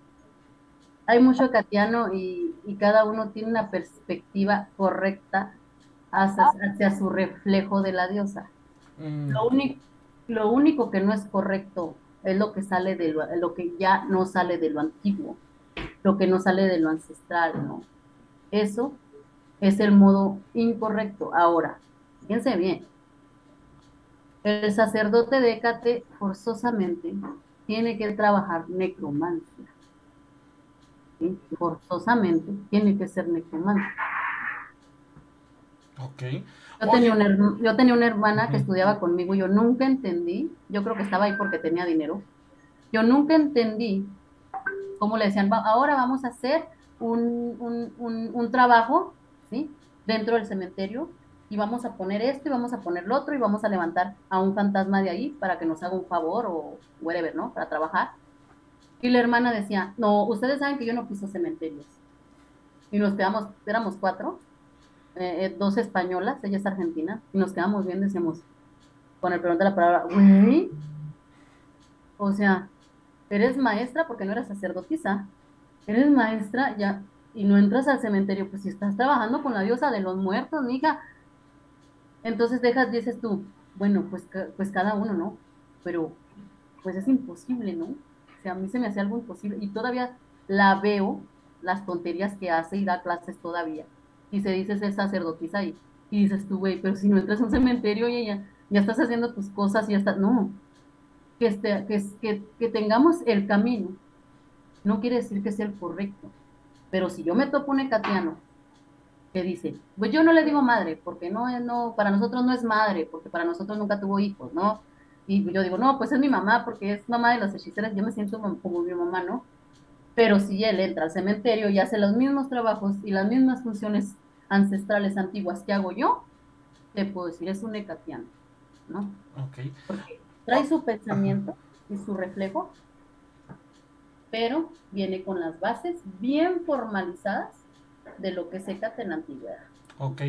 hay mucho catiano y, y cada uno tiene una perspectiva correcta hacia, hacia su reflejo de la diosa. Mm. Lo, único, lo único que no es correcto es lo que sale de lo, lo, que ya no sale de lo antiguo, lo que no sale de lo ancestral, ¿no? Eso es el modo incorrecto. Ahora, fíjense bien, el sacerdote de Hécate forzosamente tiene que trabajar necromancia. Forzosamente tiene que ser necromancia. Ok. Yo tenía, una, yo tenía una hermana que estudiaba conmigo, yo nunca entendí, yo creo que estaba ahí porque tenía dinero, yo nunca entendí cómo le decían, ahora vamos a hacer un, un, un, trabajo, ¿sí? Dentro del cementerio y vamos a poner esto y vamos a poner lo otro y vamos a levantar a un fantasma de ahí para que nos haga un favor o whatever, ¿no? Para trabajar. Y la hermana decía, no, ustedes saben que yo no piso cementerios. Y nos quedamos, éramos cuatro, eh, eh, dos españolas, ella es argentina, y nos quedamos viendo y decimos, con el perdón de la palabra, güey, o sea, eres maestra porque no eres sacerdotisa, eres maestra ya y no entras al cementerio, pues si estás trabajando con la diosa de los muertos, mija, entonces dejas, dices tú, bueno, pues, pues cada uno, ¿no? Pero pues es imposible, ¿no? O sea, a mí se me hace algo imposible y todavía la veo las tonterías que hace y da clases todavía. Y se dice ser sacerdotisa y, y dices tú, güey, pero si no entras a un cementerio y ya, ya estás haciendo tus cosas y ya estás, no, que, este, que, que, que tengamos el camino, no quiere decir que sea el correcto. Pero si yo me topo un ecatiano que dice, pues yo no le digo madre, porque no, no, para nosotros no es madre, porque para nosotros nunca tuvo hijos, ¿no? Y yo digo, no, pues es mi mamá, porque es mamá de las hechiceras, yo me siento como mi mamá, ¿no? Pero si él entra al cementerio y hace los mismos trabajos y las mismas funciones ancestrales antiguas que hago yo, te puedo decir, es un ecatiano, ¿no? Ok. Porque trae su pensamiento y su reflejo, pero viene con las bases bien formalizadas de lo que es Hécate en la antigüedad. Ok.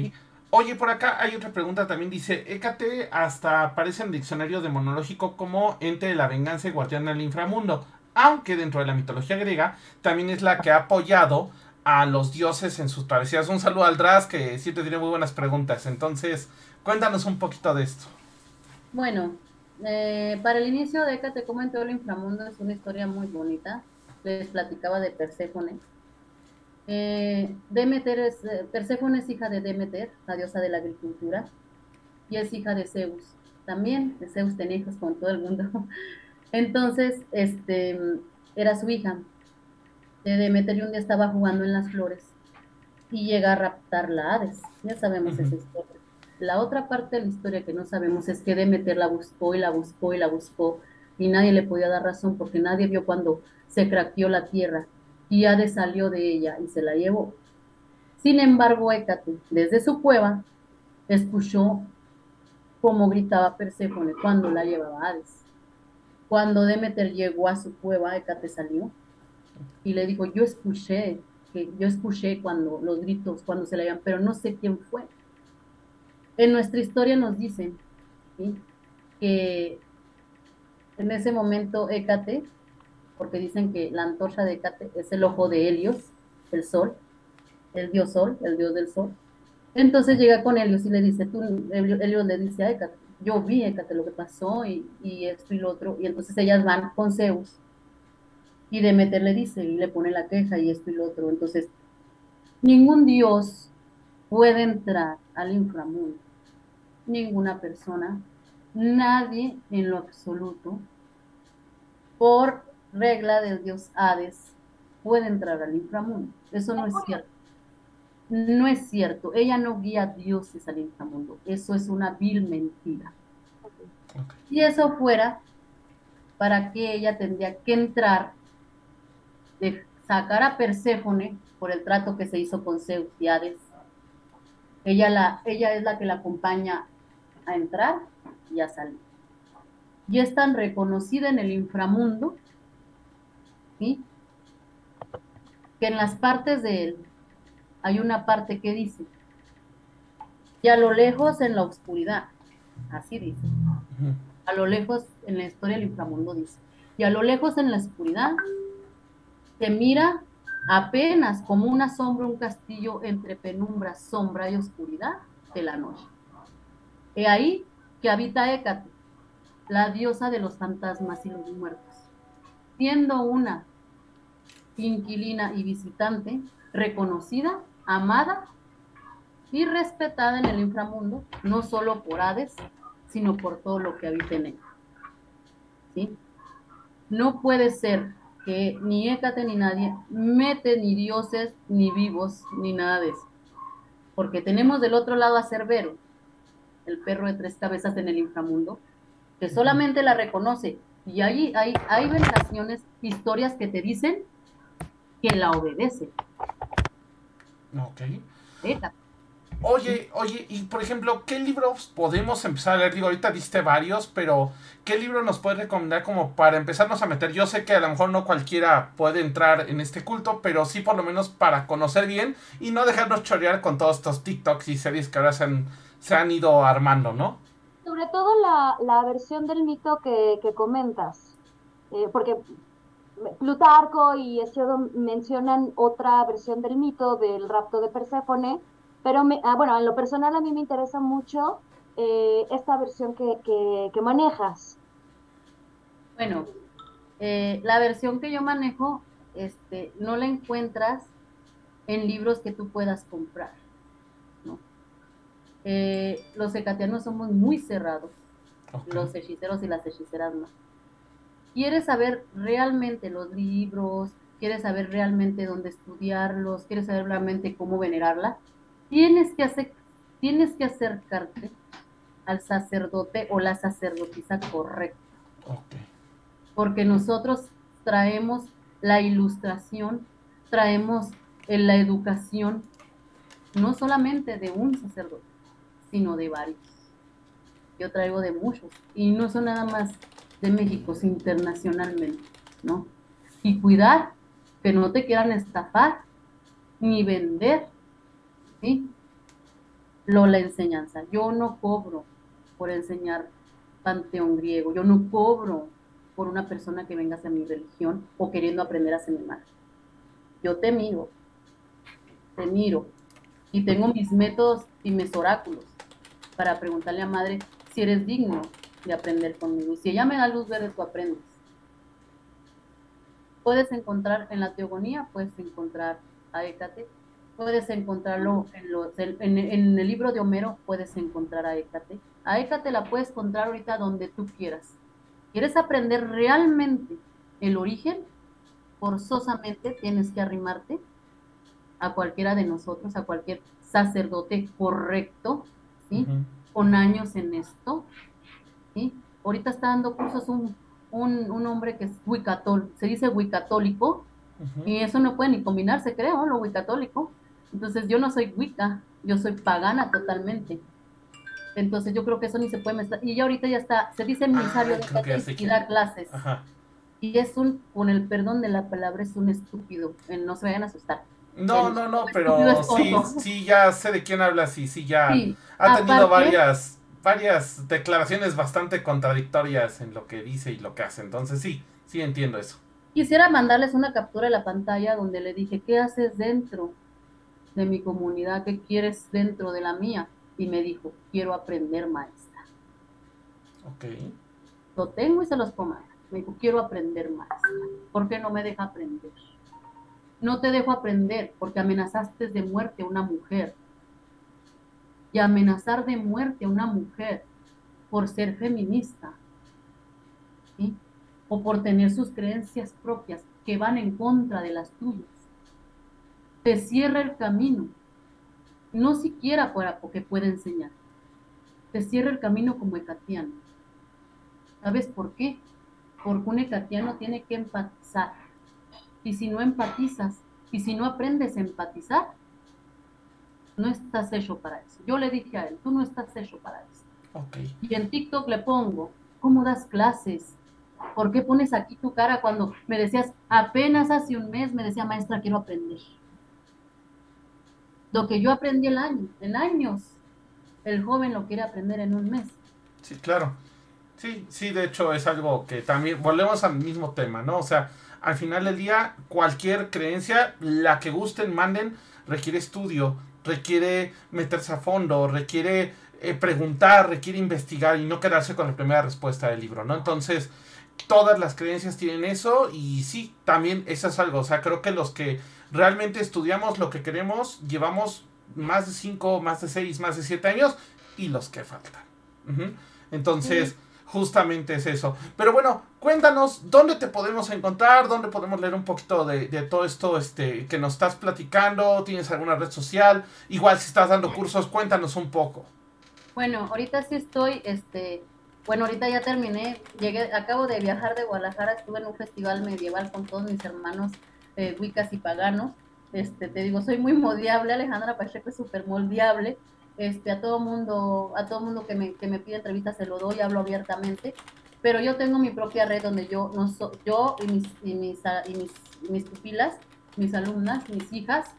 Oye, por acá hay otra pregunta también. Dice, Hécate hasta aparece en diccionario demonológico como ente de la venganza y guardián del inframundo. Aunque dentro de la mitología griega también es la que ha apoyado a los dioses en sus travesías. Un saludo al Dras que siempre tiene muy buenas preguntas. Entonces, cuéntanos un poquito de esto. Bueno, eh, para el inicio de Hécate, como en todo el inframundo, es una historia muy bonita. Les platicaba de Perséfone eh, Demeter es, eh, Perséfone es hija de Demeter, la diosa de la agricultura, y es hija de Zeus. También, Zeus tenía hijos con todo el mundo. Entonces, este, era su hija. De Demeter y un día estaba jugando en las flores y llega a raptar la Hades. Ya sabemos esa historia. La otra parte de la historia que no sabemos es que Demeter la buscó y la buscó y la buscó y nadie le podía dar razón porque nadie vio cuando se craqueó la tierra y Hades salió de ella y se la llevó. Sin embargo, Hécate, desde su cueva, escuchó cómo gritaba Perséfone cuando la llevaba Hades. Cuando Demeter llegó a su cueva, Hécate salió y le dijo, yo escuché, que yo escuché cuando los gritos, cuando se la llevan, pero no sé quién fue. En nuestra historia nos dicen que en ese momento Hécate porque dicen que la antorcha de Hécate es el ojo de Helios, el sol, el dios sol, el dios del sol. Entonces llega con Helios y le dice, tú, Helios le dice a Hécate, yo vi Hécate lo que pasó y, y esto y lo otro, y entonces ellas van con Zeus y Demeter le dice y le pone la queja y esto y lo otro. Entonces, ningún dios puede entrar al inframundo, ninguna persona, nadie en lo absoluto, por regla del dios Hades puede entrar al inframundo. Eso no es cierto. No es cierto. Ella no guía dioses al inframundo. Eso es una vil mentira. Si eso fuera, ¿para qué ella tendría que entrar, de sacar a Perséfone por el trato que se hizo con Zeus y Hades? Ella, la, ella es la que la acompaña a entrar y a salir. Y es tan reconocida en el inframundo que en las partes de él hay una parte que dice, y a lo lejos en la oscuridad, así dice, a lo lejos en la historia del inframundo dice, y a lo lejos en la oscuridad se mira apenas como una sombra, un castillo entre penumbra, sombra y oscuridad de la noche. He ahí que habita Hécate, la diosa de los fantasmas y los muertos, siendo una inquilina y visitante, reconocida, amada y respetada en el inframundo, no solo por Hades, sino por todo lo que habita en él. ¿Sí? No puede ser que ni Hécate ni nadie mete ni dioses, ni vivos, ni nada de eso. Porque tenemos del otro lado a Cerbero, el perro de tres cabezas en el inframundo, que solamente la reconoce. Y ahí hay, hay veneraciones, historias que te dicen que la obedece. Ok. Oye, oye, y por ejemplo, ¿qué libros podemos empezar a leer? Digo, ahorita diste varios, pero ¿qué libro nos puedes recomendar como para empezarnos a meter? Yo sé que a lo mejor no cualquiera puede entrar en este culto, pero sí por lo menos para conocer bien y no dejarnos chorear con todos estos TikToks y series que ahora se han, se han ido armando, ¿no? Sobre todo la, versión del mito que, comentas, eh, porque Plutarco y Hesiodo mencionan otra versión del mito del rapto de Perséfone, pero ah, bueno, en lo personal a mí me interesa mucho eh, esta versión que, manejas. Bueno, eh, la versión que yo manejo este, no la encuentras en libros que tú puedas comprar. ¿no? Eh, los hecatianos somos muy cerrados, los hechiceros y las hechiceras no. ¿Quieres saber realmente los libros? ¿Quieres saber realmente dónde estudiarlos? ¿Quieres saber realmente cómo venerarla? Tienes que, hacer, tienes que acercarte al sacerdote o la sacerdotisa correcta. Porque nosotros traemos la ilustración, traemos la educación, no solamente de un sacerdote, sino de varios. Yo traigo de muchos, y no son nada más de México, internacionalmente, ¿no? Y cuidar que no te quieran estafar ni vender, ¿sí? Lo la enseñanza. Yo no cobro por enseñar panteón griego, yo no cobro por una persona que venga a mi religión o queriendo aprender a semimar. Yo te miro, te miro y tengo mis métodos y mis oráculos para preguntarle a madre si eres digno de aprender conmigo. Y si ella me da luz verde, tú aprendes. Puedes encontrar en la teogonía, puedes encontrar a Hécate, puedes encontrarlo en, los, en, en, el libro de Homero, puedes encontrar a Hécate. A Hécate la puedes encontrar ahorita donde tú quieras. ¿Quieres aprender realmente el origen? Forzosamente tienes que arrimarte a cualquiera de nosotros, a cualquier sacerdote correcto, ¿sí? Con años en esto, ¿sí? Ahorita está dando cursos un, un, hombre que es wicatol, se dice wicatólico, y eso no puede ni combinarse, creo, lo wicatólico. Entonces yo no soy wicca, yo soy pagana totalmente. Entonces yo creo que eso ni se puede mezclar. Y ya ahorita ya está, se dice emisario ah, de y da clases. Y es un, con el perdón de la palabra, es un estúpido. No se vayan a asustar. No, no, no, pero sí, sí, ya sé de quién hablas y sí, ya ha tenido varias, varias declaraciones bastante contradictorias en lo que dice y lo que hace. Entonces sí, sí entiendo eso. Quisiera mandarles una captura de la pantalla donde le dije, ¿qué haces dentro de mi comunidad? ¿Qué quieres dentro de la mía? y me dijo, quiero aprender maestra. Ok. Lo tengo y se los pongo. Me dijo, quiero aprender maestra. ¿Por qué no me deja aprender? No te dejo aprender porque amenazaste de muerte a una mujer. Y amenazar de muerte a una mujer por ser feminista. O por tener sus creencias propias que van en contra de las tuyas. Te cierra el camino no siquiera porque puede enseñar. Te cierra el camino como ecatiano. ¿Sabes por qué? Porque un ecatiano tiene que empatizar. Y si no empatizas, y si no aprendes a empatizar, no estás hecho para eso. Yo le dije a él, tú no estás hecho para eso. Y en TikTok le pongo, ¿cómo das clases? ¿Por qué pones aquí tu cara cuando me decías, apenas hace un mes me decía, maestra, quiero aprender? Lo que yo aprendí el año, en años, el joven lo quiere aprender en un mes. Sí, claro. Sí, sí, de hecho es algo que también, volvemos al mismo tema, ¿no? O sea, al final del día, cualquier creencia, la que gusten, manden, requiere estudio, requiere meterse a fondo, requiere eh, preguntar, requiere investigar y no quedarse con la primera respuesta del libro, ¿no? Entonces, todas las creencias tienen eso y sí, también eso es algo, o sea, creo que los que realmente estudiamos lo que queremos, llevamos más de 5, más de 6, más de 7 años y los que faltan. Entonces, justamente es eso. Pero bueno, cuéntanos dónde te podemos encontrar, dónde podemos leer un poquito de, de, todo esto este, que nos estás platicando, tienes alguna red social, igual si estás dando cursos, cuéntanos un poco. Bueno, ahorita sí estoy, este, bueno, ahorita ya terminé, llegué, acabo de viajar de Guadalajara, estuve en un festival medieval con todos mis hermanos eh, wicas y paganos. Este, te digo, soy muy moldeable, Alejandra Pacheco es súper moldeable. Este, a todo mundo, a todo mundo que me, que me pide entrevistas se lo doy, hablo abiertamente. Pero yo tengo mi propia red donde yo, no yo y mis, y mis pupilas, mis alumnas, mis hijas,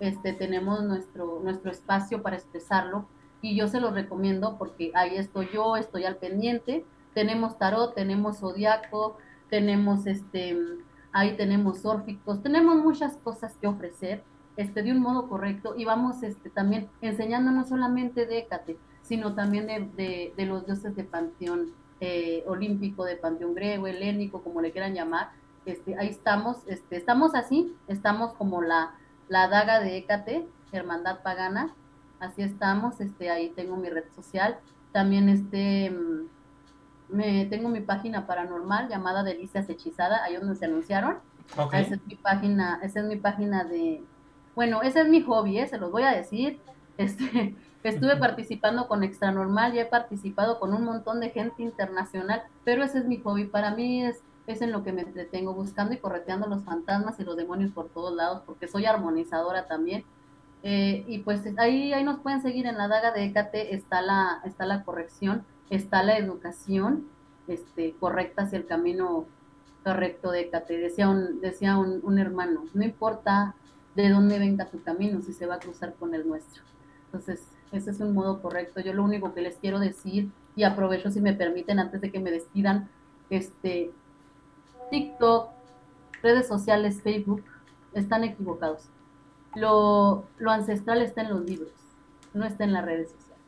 este, tenemos nuestro, nuestro espacio para expresarlo y yo se lo recomiendo porque ahí estoy yo, estoy al pendiente. Tenemos tarot, tenemos zodiaco, tenemos este ahí tenemos órficos, tenemos muchas cosas que ofrecer este, de un modo correcto y vamos este, también enseñando no solamente de Hécate, sino también de, de, los dioses de panteón eh, olímpico, de panteón griego, helénico, como le quieran llamar. Este, ahí estamos, este, estamos así, estamos como la, La Daga de Écate, Hermandad Pagana, así estamos, este, ahí tengo mi red social. También este, mm, me, tengo mi página paranormal llamada Delicias Hechizada, ahí donde se anunciaron. Esa es mi página, esa es mi página de, bueno, ese es mi hobby, ¿eh? se los voy a decir. Este, estuve participando con Extra Normal, ya he participado con un montón de gente internacional, pero ese es mi hobby. Para mí es, es en lo que me entretengo, buscando y correteando los fantasmas y los demonios por todos lados, porque soy armonizadora también. Eh, y pues ahí, ahí nos pueden seguir en la daga de Écate, está la, está la corrección, está la educación este, correcta hacia el camino correcto de Écate. Decía un, decía un, un hermano, no importa de dónde venga tu camino, si se va a cruzar con el nuestro. Entonces, ese es un modo correcto. Yo lo único que les quiero decir, y aprovecho si me permiten antes de que me despidan, este, TikTok, redes sociales, Facebook, están equivocados. Lo, lo ancestral está en los libros, no está en las redes sociales.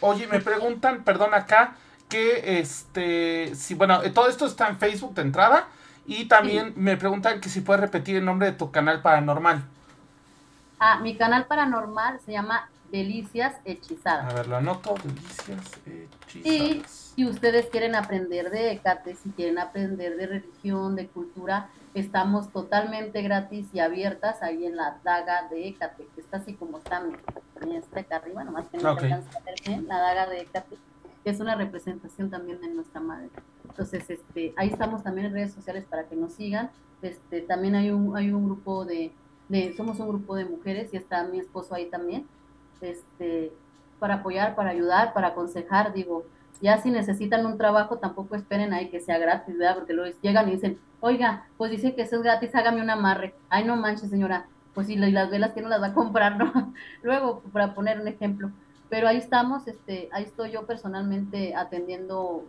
Oye, me preguntan, perdón acá, que este, si bueno, todo esto está en Facebook de entrada y también me preguntan que si puedes repetir el nombre de tu canal paranormal. Ah, mi canal paranormal se llama Delicias Hechizadas. A ver, lo anoto, Delicias Hechizadas. Y si ustedes quieren aprender de Ecate, si quieren aprender de religión, de cultura, estamos totalmente gratis y abiertas ahí en la daga de Ecate, que está así como está, mi, está acá arriba, nomás que no okay. a ver bien, la daga de Ecate, que es una representación también de nuestra madre. Entonces, este, ahí estamos también en redes sociales para que nos sigan. Este, también hay un, hay un grupo de somos un grupo de mujeres y está mi esposo ahí también, este, para apoyar, para ayudar, para aconsejar, digo, ya si necesitan un trabajo, tampoco esperen ahí que sea gratis, ¿verdad? Porque luego llegan y dicen, oiga, pues dice que eso es gratis, hágame un amarre. Ay, no manches, señora, pues si las velas que no las va a comprar, ¿no? luego, para poner un ejemplo. Pero ahí estamos, este, ahí estoy yo personalmente atendiendo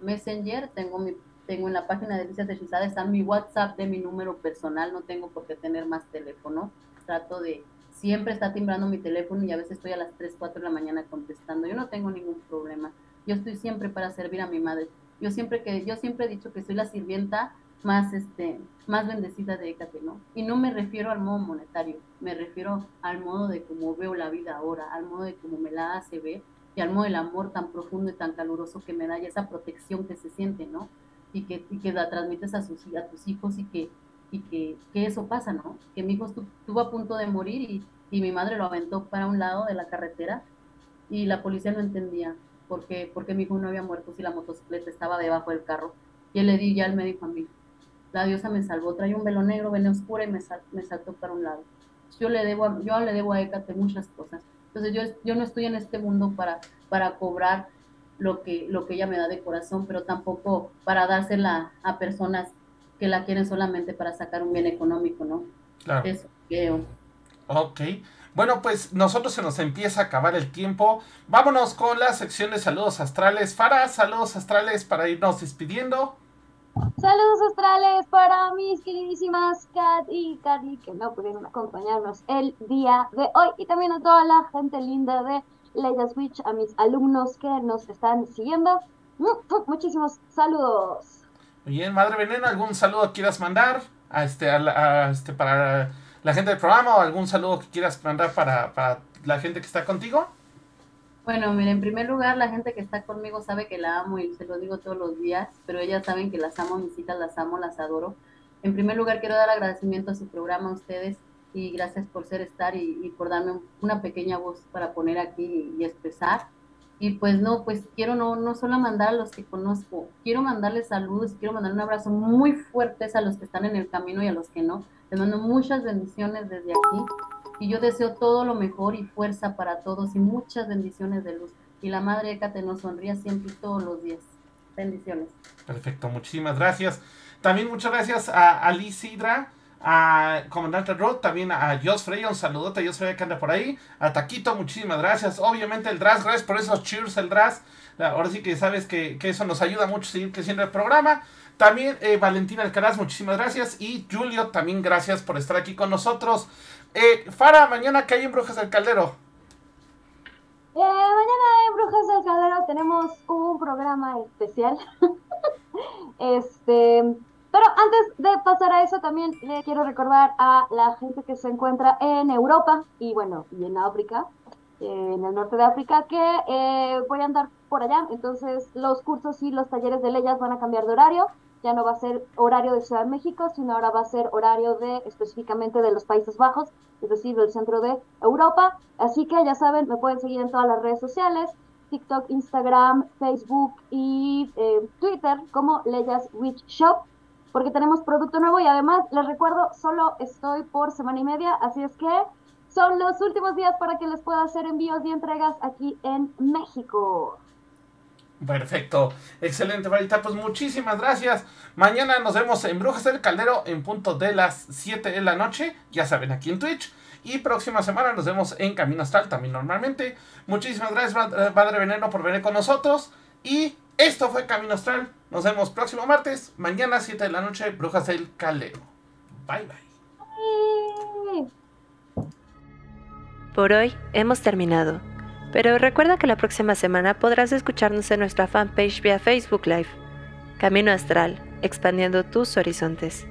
Messenger, tengo mi tengo en la página de Delicias Hechizadas, está mi WhatsApp de mi número personal, no tengo por qué tener más teléfono. Trato de, siempre está timbrando mi teléfono y a veces estoy a las 3, 4 de la mañana contestando. Yo no tengo ningún problema. Yo estoy siempre para servir a mi madre. Yo siempre que yo siempre he dicho que soy la sirvienta más este más bendecida de Écate, ¿no? Y no me refiero al modo monetario, me refiero al modo de cómo veo la vida ahora, al modo de cómo me la hace ver y al modo del amor tan profundo y tan caluroso que me da y esa protección que se siente, ¿no? Y que, y que la transmites a, sus, a tus hijos y que, y que, que eso pasa, ¿no? Que mi hijo estuvo a punto de morir y, y, mi madre lo aventó para un lado de la carretera y la policía no entendía por qué, porque mi hijo no había muerto si la motocicleta estaba debajo del carro. Y él le di ya al médico a mí, la diosa me salvó, trae un velo negro, vene oscura y me, sal, me saltó para un lado. Yo le debo a, yo le debo a Hécate muchas cosas. Entonces yo, yo no estoy en este mundo para, para cobrar lo que, lo que ella me da de corazón, pero tampoco para dársela a personas que la quieren solamente para sacar un bien económico, ¿no? Claro. Eso creo. Ok. Bueno, pues nosotros se nos empieza a acabar el tiempo. Vámonos con la sección de saludos astrales. Fara, saludos astrales para irnos despidiendo. Saludos astrales para mis queridísimas Kat y Carly que no pudieron acompañarnos el día de hoy y también a toda la gente linda de Leida Switch, a mis alumnos que nos están siguiendo. Muchísimos saludos. Muy bien, Madre Veneno, ¿algún saludo quieras mandar a este, a, este, para la gente del programa o algún saludo que quieras mandar para, para la gente que está contigo? Bueno, mira, en primer lugar, la gente que está conmigo sabe que la amo y se lo digo todos los días, pero ellas saben que las amo, mis hijas las amo, las adoro. En primer lugar, quiero dar agradecimiento a su programa, a ustedes, y gracias por ser estar y, por darme una pequeña voz para poner aquí y, expresar. Y pues no, pues quiero no, no solo mandar a los que conozco, quiero mandarles saludos, quiero mandar un abrazo muy fuerte a los que están en el camino y a los que no. Les mando muchas bendiciones desde aquí y yo deseo todo lo mejor y fuerza para todos y muchas bendiciones de luz. Y la Madre Écate nos sonría siempre y todos los días. Bendiciones. Perfecto, muchísimas gracias. También muchas gracias a Alice Hidra a Comandante Rod, también a Jos Freya, un saludote a Jos Freya que anda por ahí, a Taquito, muchísimas gracias, obviamente el Dras, gracias por esos cheers el Dras, ahora sí que sabes que, eso nos ayuda mucho a seguir creciendo el programa, también eh, Valentina Alcaraz, muchísimas gracias, y Julio, también gracias por estar aquí con nosotros. Eh, Fara, mañana que hay en Brujas del Caldero. Eh, mañana en Brujas del Caldero tenemos un programa especial. este Pero antes de pasar a eso, también le quiero recordar a la gente que se encuentra en Europa y bueno, y en África, en el norte de África, que eh, voy a andar por allá. Entonces, los cursos y los talleres de leyes van a cambiar de horario. Ya no va a ser horario de Ciudad de México, sino ahora va a ser horario de específicamente de los Países Bajos, es decir, del centro de Europa. Así que ya saben, me pueden seguir en todas las redes sociales. TikTok, Instagram, Facebook y eh, Twitter como Leyas Witch Shop porque tenemos producto nuevo y además les recuerdo, solo estoy por semana y media, así es que son los últimos días para que les pueda hacer envíos y entregas aquí en México. Perfecto, excelente, Marita. Pues muchísimas gracias. Mañana nos vemos en Brujas del Caldero en punto de las 7 de la noche, ya saben, aquí en Twitch. Y próxima semana nos vemos en Camino Astral también normalmente. Muchísimas gracias, Padre Veneno, por venir con nosotros. Y esto fue Camino Astral. Nos vemos próximo martes, mañana 7 de la noche, Brujas del Calero. Bye bye. Por hoy hemos terminado. Pero recuerda que la próxima semana podrás escucharnos en nuestra fanpage vía Facebook Live. Camino Astral, expandiendo tus horizontes.